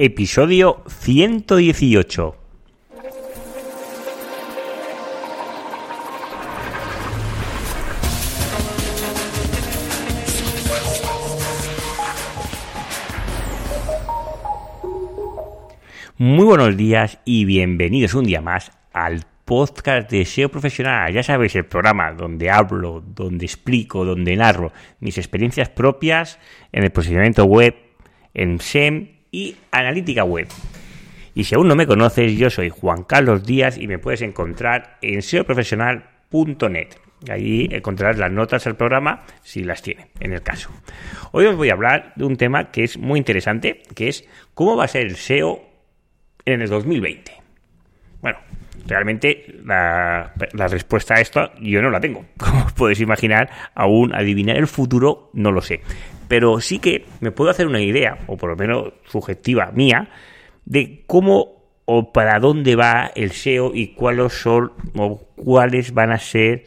Episodio 118. Muy buenos días y bienvenidos un día más al podcast de SEO profesional. Ya sabéis, el programa donde hablo, donde explico, donde narro mis experiencias propias en el posicionamiento web, en SEM y analítica web. Y si aún no me conoces, yo soy Juan Carlos Díaz y me puedes encontrar en seoprofesional.net. Allí encontrarás las notas del programa si las tiene, en el caso. Hoy os voy a hablar de un tema que es muy interesante, que es cómo va a ser el SEO en el 2020. Bueno, realmente la, la, respuesta a esto yo no la tengo. Como podéis imaginar, aún adivinar el futuro no lo sé pero sí que me puedo hacer una idea, o por lo menos subjetiva mía, de cómo o para dónde va el SEO y cuáles son o cuáles van a ser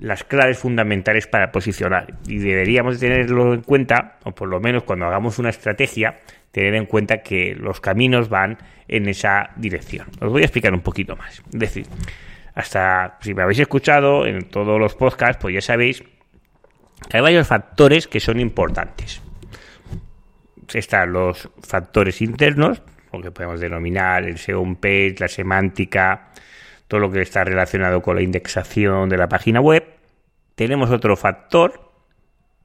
las claves fundamentales para posicionar. Y deberíamos tenerlo en cuenta, o por lo menos cuando hagamos una estrategia, tener en cuenta que los caminos van en esa dirección. Os voy a explicar un poquito más. Es decir, hasta si me habéis escuchado en todos los podcasts, pues ya sabéis hay varios factores que son importantes. Están los factores internos, lo que podemos denominar el SEO page, la semántica, todo lo que está relacionado con la indexación de la página web. Tenemos otro factor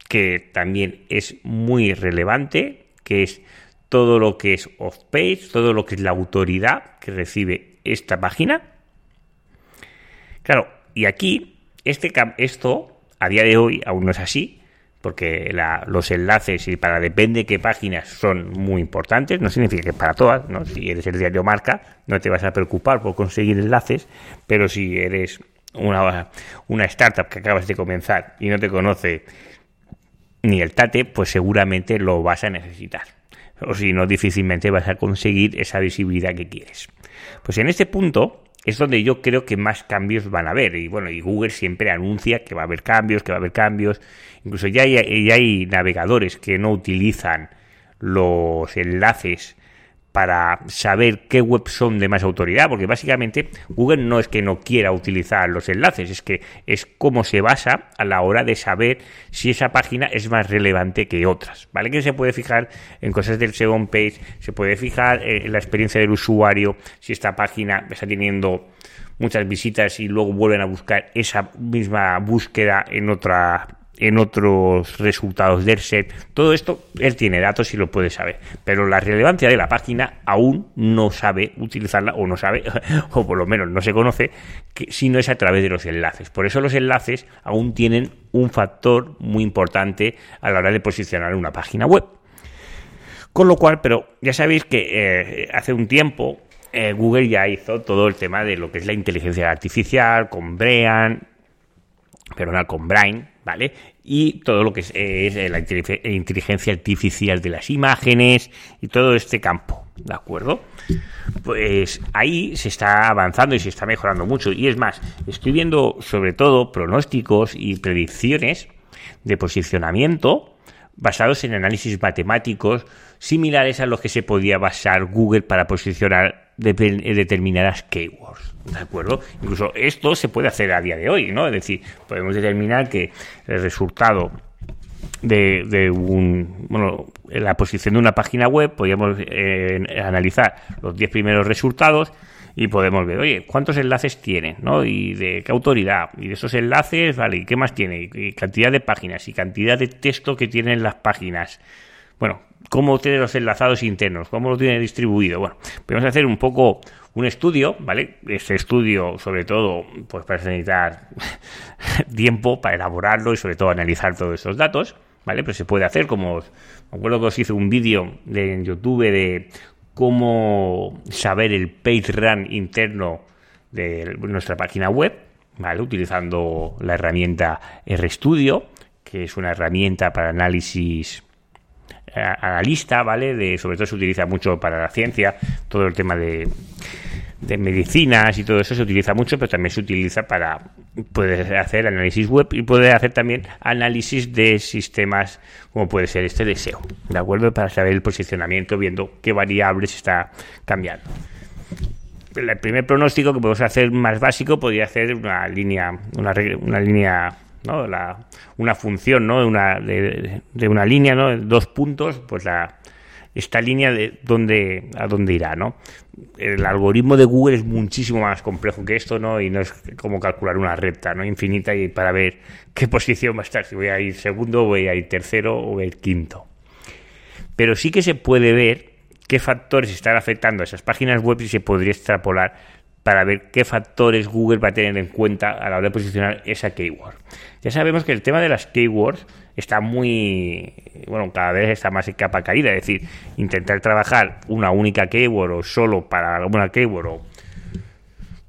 que también es muy relevante, que es todo lo que es off-page, todo lo que es la autoridad que recibe esta página. Claro, y aquí este, esto a día de hoy aún no es así, porque los enlaces y para depende de qué páginas son muy importantes, no significa que para todas. Si eres el diario marca, no te vas a preocupar por conseguir enlaces, pero si eres una, una startup que acabas de comenzar y no te conoce ni el TATE, pues seguramente lo vas a necesitar. O si no, difícilmente vas a conseguir esa visibilidad que quieres. Pues en este punto, es donde yo creo que más cambios van a haber. Y bueno, y Google siempre anuncia que va a haber cambios, que va a haber cambios. Incluso ya hay, ya hay navegadores que no utilizan los enlaces para saber qué webs son de más autoridad, porque básicamente Google no es que no quiera utilizar los enlaces, es que es como se basa a la hora de saber si esa página es más relevante que otras, ¿vale? Que se puede fijar en cosas del second page, se puede fijar en la experiencia del usuario, si esta página está teniendo muchas visitas y luego vuelven a buscar esa misma búsqueda en otra en otros resultados del set. Todo esto él tiene datos y lo puede saber. Pero la relevancia de la página aún no sabe utilizarla o no sabe, o por lo menos no se conoce, si no es a través de los enlaces. Por eso los enlaces aún tienen un factor muy importante a la hora de posicionar una página web. Con lo cual, pero ya sabéis que eh, hace un tiempo eh, Google ya hizo todo el tema de lo que es la inteligencia artificial con Brian, perdona, con Brain, ¿vale? Y todo lo que es, la inteligencia artificial de las imágenes y todo este campo, ¿de acuerdo? Pues ahí se está avanzando y se está mejorando mucho. Y es más, estoy viendo sobre todo pronósticos y predicciones de posicionamiento basados en análisis matemáticos similares a los que se podía basar Google para posicionar determinadas keywords. ¿De acuerdo? Incluso esto se puede hacer a día de hoy, ¿no? Es decir, podemos determinar que el resultado de, un, bueno, la posición de una página web, podríamos eh, analizar los 10 primeros resultados y podemos ver, oye, ¿cuántos enlaces tiene? ¿no? Y de qué autoridad. Y de esos enlaces, vale, ¿y qué más tiene? Y cantidad de páginas y cantidad de texto que tienen las páginas. Bueno, cómo tiene los enlazados internos, cómo lo tiene distribuido. Bueno, podemos hacer un poco un estudio, ¿vale? Este estudio, sobre todo, pues para necesitar tiempo para elaborarlo y sobre todo analizar todos esos datos, ¿vale? Pero se puede hacer, como me acuerdo que os hice un vídeo en YouTube de cómo saber el page run interno de nuestra página web, ¿vale? Utilizando la herramienta RStudio, que es una herramienta para análisis analista, ¿vale? De, sobre todo se utiliza mucho para la ciencia, todo el tema de, de medicinas y todo eso se utiliza mucho, pero también se utiliza para poder hacer análisis web y poder hacer también análisis de sistemas como puede ser este de SEO, ¿de acuerdo? Para saber el posicionamiento, viendo qué variables está cambiando. El primer pronóstico que podemos hacer más básico podría ser una línea, una, una línea ¿no? La, una función ¿no? de, una, de, de, una línea, ¿no? dos puntos, pues la, esta línea de dónde, a dónde irá, ¿no? El algoritmo de Google es muchísimo más complejo que esto, ¿no? Y no es como calcular una recta, ¿no? Infinita y para ver qué posición va a estar, si voy a ir segundo, voy a ir tercero o voy a quinto. Pero sí que se puede ver qué factores están afectando a esas páginas web y se podría extrapolar para ver qué factores Google va a tener en cuenta a la hora de posicionar esa keyword. Ya sabemos que el tema de las keywords está muy, bueno, cada vez está más en capa caída, es decir, intentar trabajar una única keyword o solo para alguna keyword o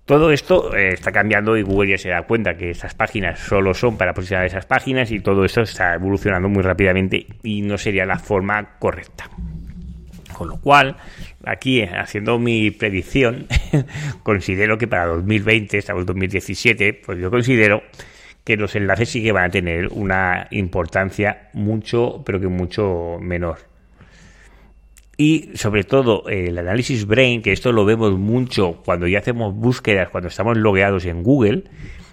todo esto eh, está cambiando y Google ya se da cuenta que estas páginas solo son para posicionar esas páginas y todo esto está evolucionando muy rápidamente y no sería la forma correcta. Con lo cual, aquí eh, haciendo mi predicción, considero que para 2020, estamos en 2017, pues yo considero que los enlaces sí que van a tener una importancia mucho, pero que mucho menor. Y sobre todo el análisis brain, que esto lo vemos mucho cuando ya hacemos búsquedas, cuando estamos logueados en Google,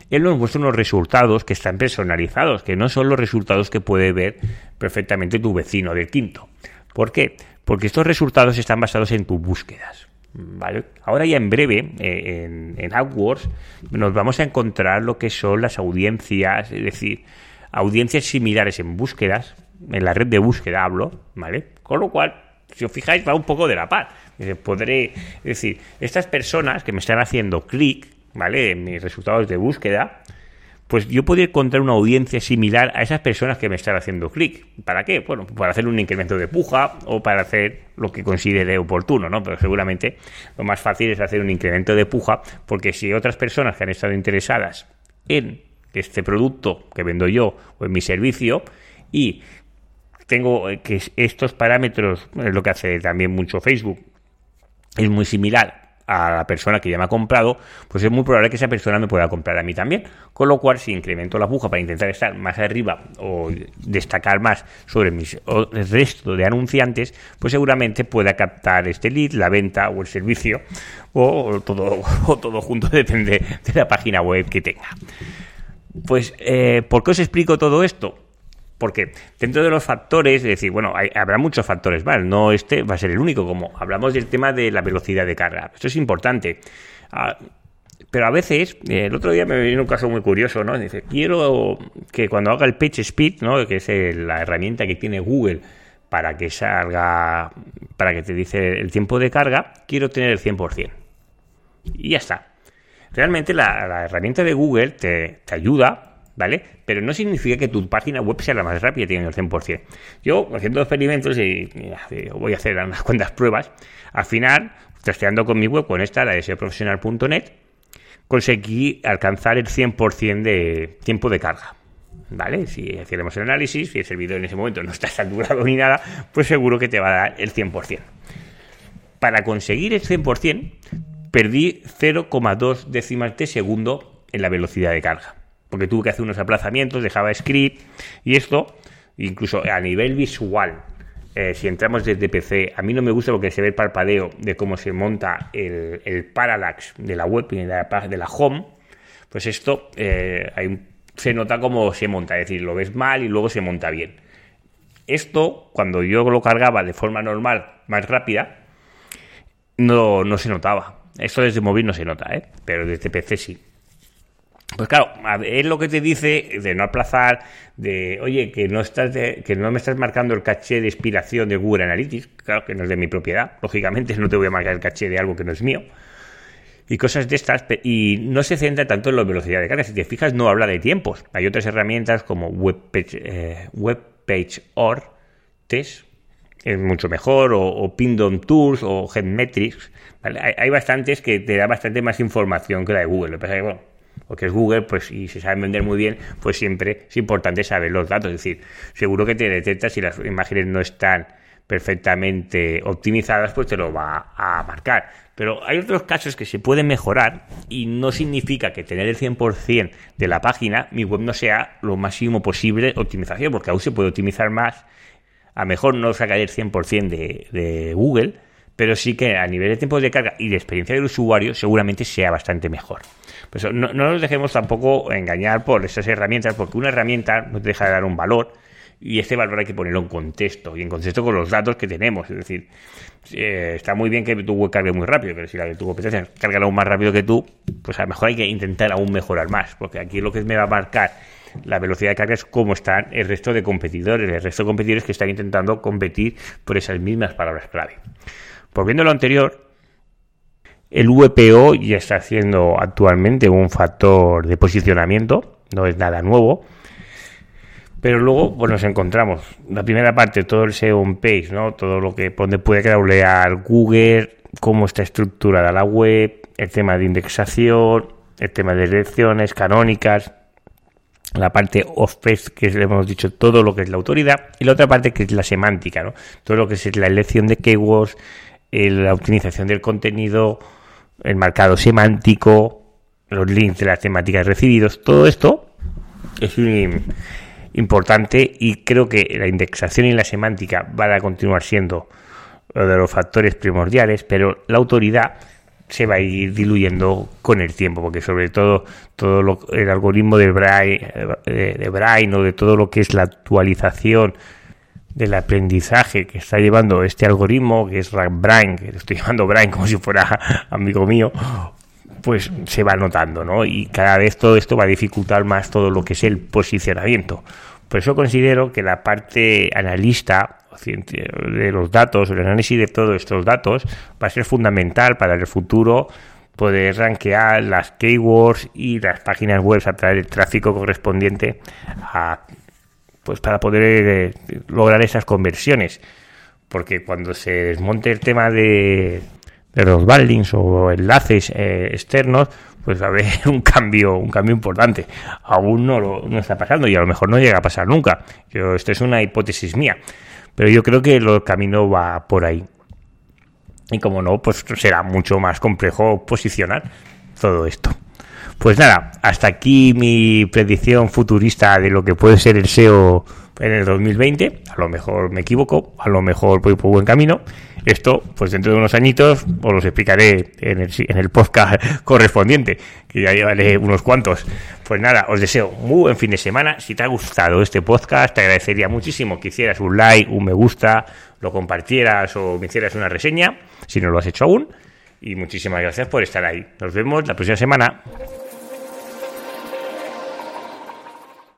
él nos muestra unos resultados que están personalizados, que no son los resultados que puede ver perfectamente tu vecino del quinto. ¿Por qué? Porque estos resultados están basados en tus búsquedas. ¿vale? Ahora ya en breve, eh, en, en, AdWords, nos vamos a encontrar lo que son las audiencias, es decir, audiencias similares en búsquedas, en la red de búsqueda hablo, ¿vale? Con lo cual, si os fijáis, va un poco de la par. Podré, es decir, estas personas que me están haciendo clic, ¿vale? En mis resultados de búsqueda, pues yo podría encontrar una audiencia similar a esas personas que me están haciendo clic. ¿Para qué? Bueno, para hacer un incremento de puja o para hacer lo que considere oportuno, ¿no? Pero seguramente lo más fácil es hacer un incremento de puja, porque si otras personas que han estado interesadas en este producto que vendo yo o en mi servicio y tengo que estos parámetros, es lo que hace también mucho Facebook, es muy similar a la persona que ya me ha comprado, pues es muy probable que esa persona me pueda comprar a mí también. Con lo cual, si incremento la puja para intentar estar más arriba o destacar más sobre mis, resto de anunciantes, pues seguramente pueda captar este lead, la venta o el servicio o todo, o todo junto, depende de la página web que tenga. Pues, eh, ¿por qué os explico todo esto? Porque dentro de los factores, es decir, bueno, habrá muchos factores más, no este va a ser el único, como hablamos del tema de la velocidad de carga. Esto es importante. Ah, pero a veces, eh, el otro día me vino un caso muy curioso, ¿no? Dice, quiero que cuando haga el Page Speed, ¿no? Que es la herramienta que tiene Google para que salga, para que te dice el tiempo de carga, quiero tener el 100%. Y ya está. Realmente la, herramienta de Google te, te ayuda ¿vale? Pero no significa que tu página web sea la más rápida teniendo el 100%. Yo, haciendo experimentos y, voy a hacer unas cuantas pruebas, al final, testeando con mi web, con esta, la de conseguí alcanzar el 100% de tiempo de carga. ¿Vale? Si hacemos el análisis, si el servidor en ese momento no está saturado ni nada, pues seguro que te va a dar el 100%. Para conseguir el 100%, perdí 0,2 décimas de segundo en la velocidad de carga porque tuve que hacer unos aplazamientos de JavaScript y esto, incluso a nivel visual, eh, si entramos desde PC, a mí no me gusta porque se ve el parpadeo de cómo se monta el, parallax de la web y de la, de la home, pues esto eh, se nota cómo se monta, es decir, lo ves mal y luego se monta bien. Esto, cuando yo lo cargaba de forma normal, más rápida, no, no se notaba. Esto desde móvil no se nota, ¿eh? pero desde PC sí. Pues claro, es lo que te dice de no aplazar, de oye, que no estás que no me estás marcando el caché de expiración de Google Analytics, claro que no es de mi propiedad, lógicamente no te voy a marcar el caché de algo que no es mío. Y cosas de estas, y no se centra tanto en la velocidad de carga. Si te fijas, no habla de tiempos. Hay otras herramientas como WebPage, eh, WebPageOr, Test, es mucho mejor, o, o Pindom Tools, o GeoMetrics. Hay, hay, bastantes que te da bastante más información que la de Google. Lo que pasa es que, bueno, porque es Google, pues y se saben vender muy bien, pues siempre es importante saber los datos. Es decir, seguro que te detecta si las imágenes no están perfectamente optimizadas, pues te lo va a marcar. Pero hay otros casos que se pueden mejorar y no significa que tener el 100% de la página, mi web no sea lo máximo posible optimización, porque aún se puede optimizar más. A mejor no sacar el 100% de, de Google, pero sí que a nivel de tiempo de carga y de experiencia del usuario seguramente sea bastante mejor. Pues no, no nos dejemos tampoco engañar por esas herramientas, porque una herramienta no te deja de dar un valor y este valor hay que ponerlo en contexto y en contexto con los datos que tenemos. Es decir, eh, está muy bien que tu web cargue muy rápido, pero si la de tu competencia carga aún más rápido que tú, pues a lo mejor hay que intentar aún mejorar más, porque aquí lo que me va a marcar la velocidad de carga es cómo están el resto de competidores, el resto de competidores que están intentando competir por esas mismas palabras clave. Pues viendo lo anterior, el VPO ya está haciendo actualmente un factor de posicionamiento, no es nada nuevo. Pero luego pues nos encontramos la primera parte, todo el SEO on page, ¿no? Todo lo que puede crawlear Google, cómo está estructurada la web, el tema de indexación, el tema de direcciones canónicas, la parte off-page, que le hemos dicho todo lo que es la autoridad, y la otra parte que es la semántica, ¿no? Todo lo que es la elección de keywords, la optimización del contenido, el marcado semántico, los links de las temáticas recibidos, todo esto es importante y creo que la indexación y la semántica van a continuar siendo uno de los factores primordiales, pero la autoridad se va a ir diluyendo con el tiempo, porque sobre todo todo lo, el algoritmo de Brain, de, de Brain o de todo lo que es la actualización del aprendizaje que está llevando este algoritmo, que es Brain, que estoy llamando Brain como si fuera amigo mío, pues se va notando, ¿no? Y cada vez todo esto va a dificultar más todo lo que es el posicionamiento. Por eso considero que la parte analista de los datos, el análisis de todos estos datos, va a ser fundamental para el futuro poder rankear las keywords y las páginas web a través del tráfico correspondiente a pues para poder eh, lograr esas conversiones. Porque cuando se desmonte el tema de, de los backlinks o enlaces eh, externos, pues va a haber un cambio, un cambio importante. Aún no lo no está pasando y a lo mejor no llega a pasar nunca. Yo, esto es una hipótesis mía. Pero yo creo que el camino va por ahí. Y como no, pues será mucho más complejo posicionar todo esto. Pues nada, hasta aquí mi predicción futurista de lo que puede ser el SEO en el 2020. A lo mejor me equivoco, a lo mejor voy por buen camino. Esto, pues dentro de unos añitos, os los explicaré en el, podcast correspondiente, que ya llevaré unos cuantos. Pues nada, os deseo muy buen fin de semana. Si te ha gustado este podcast, te agradecería muchísimo que hicieras un like, un me gusta, lo compartieras o me hicieras una reseña, si no lo has hecho aún. Y muchísimas gracias por estar ahí. Nos vemos la próxima semana.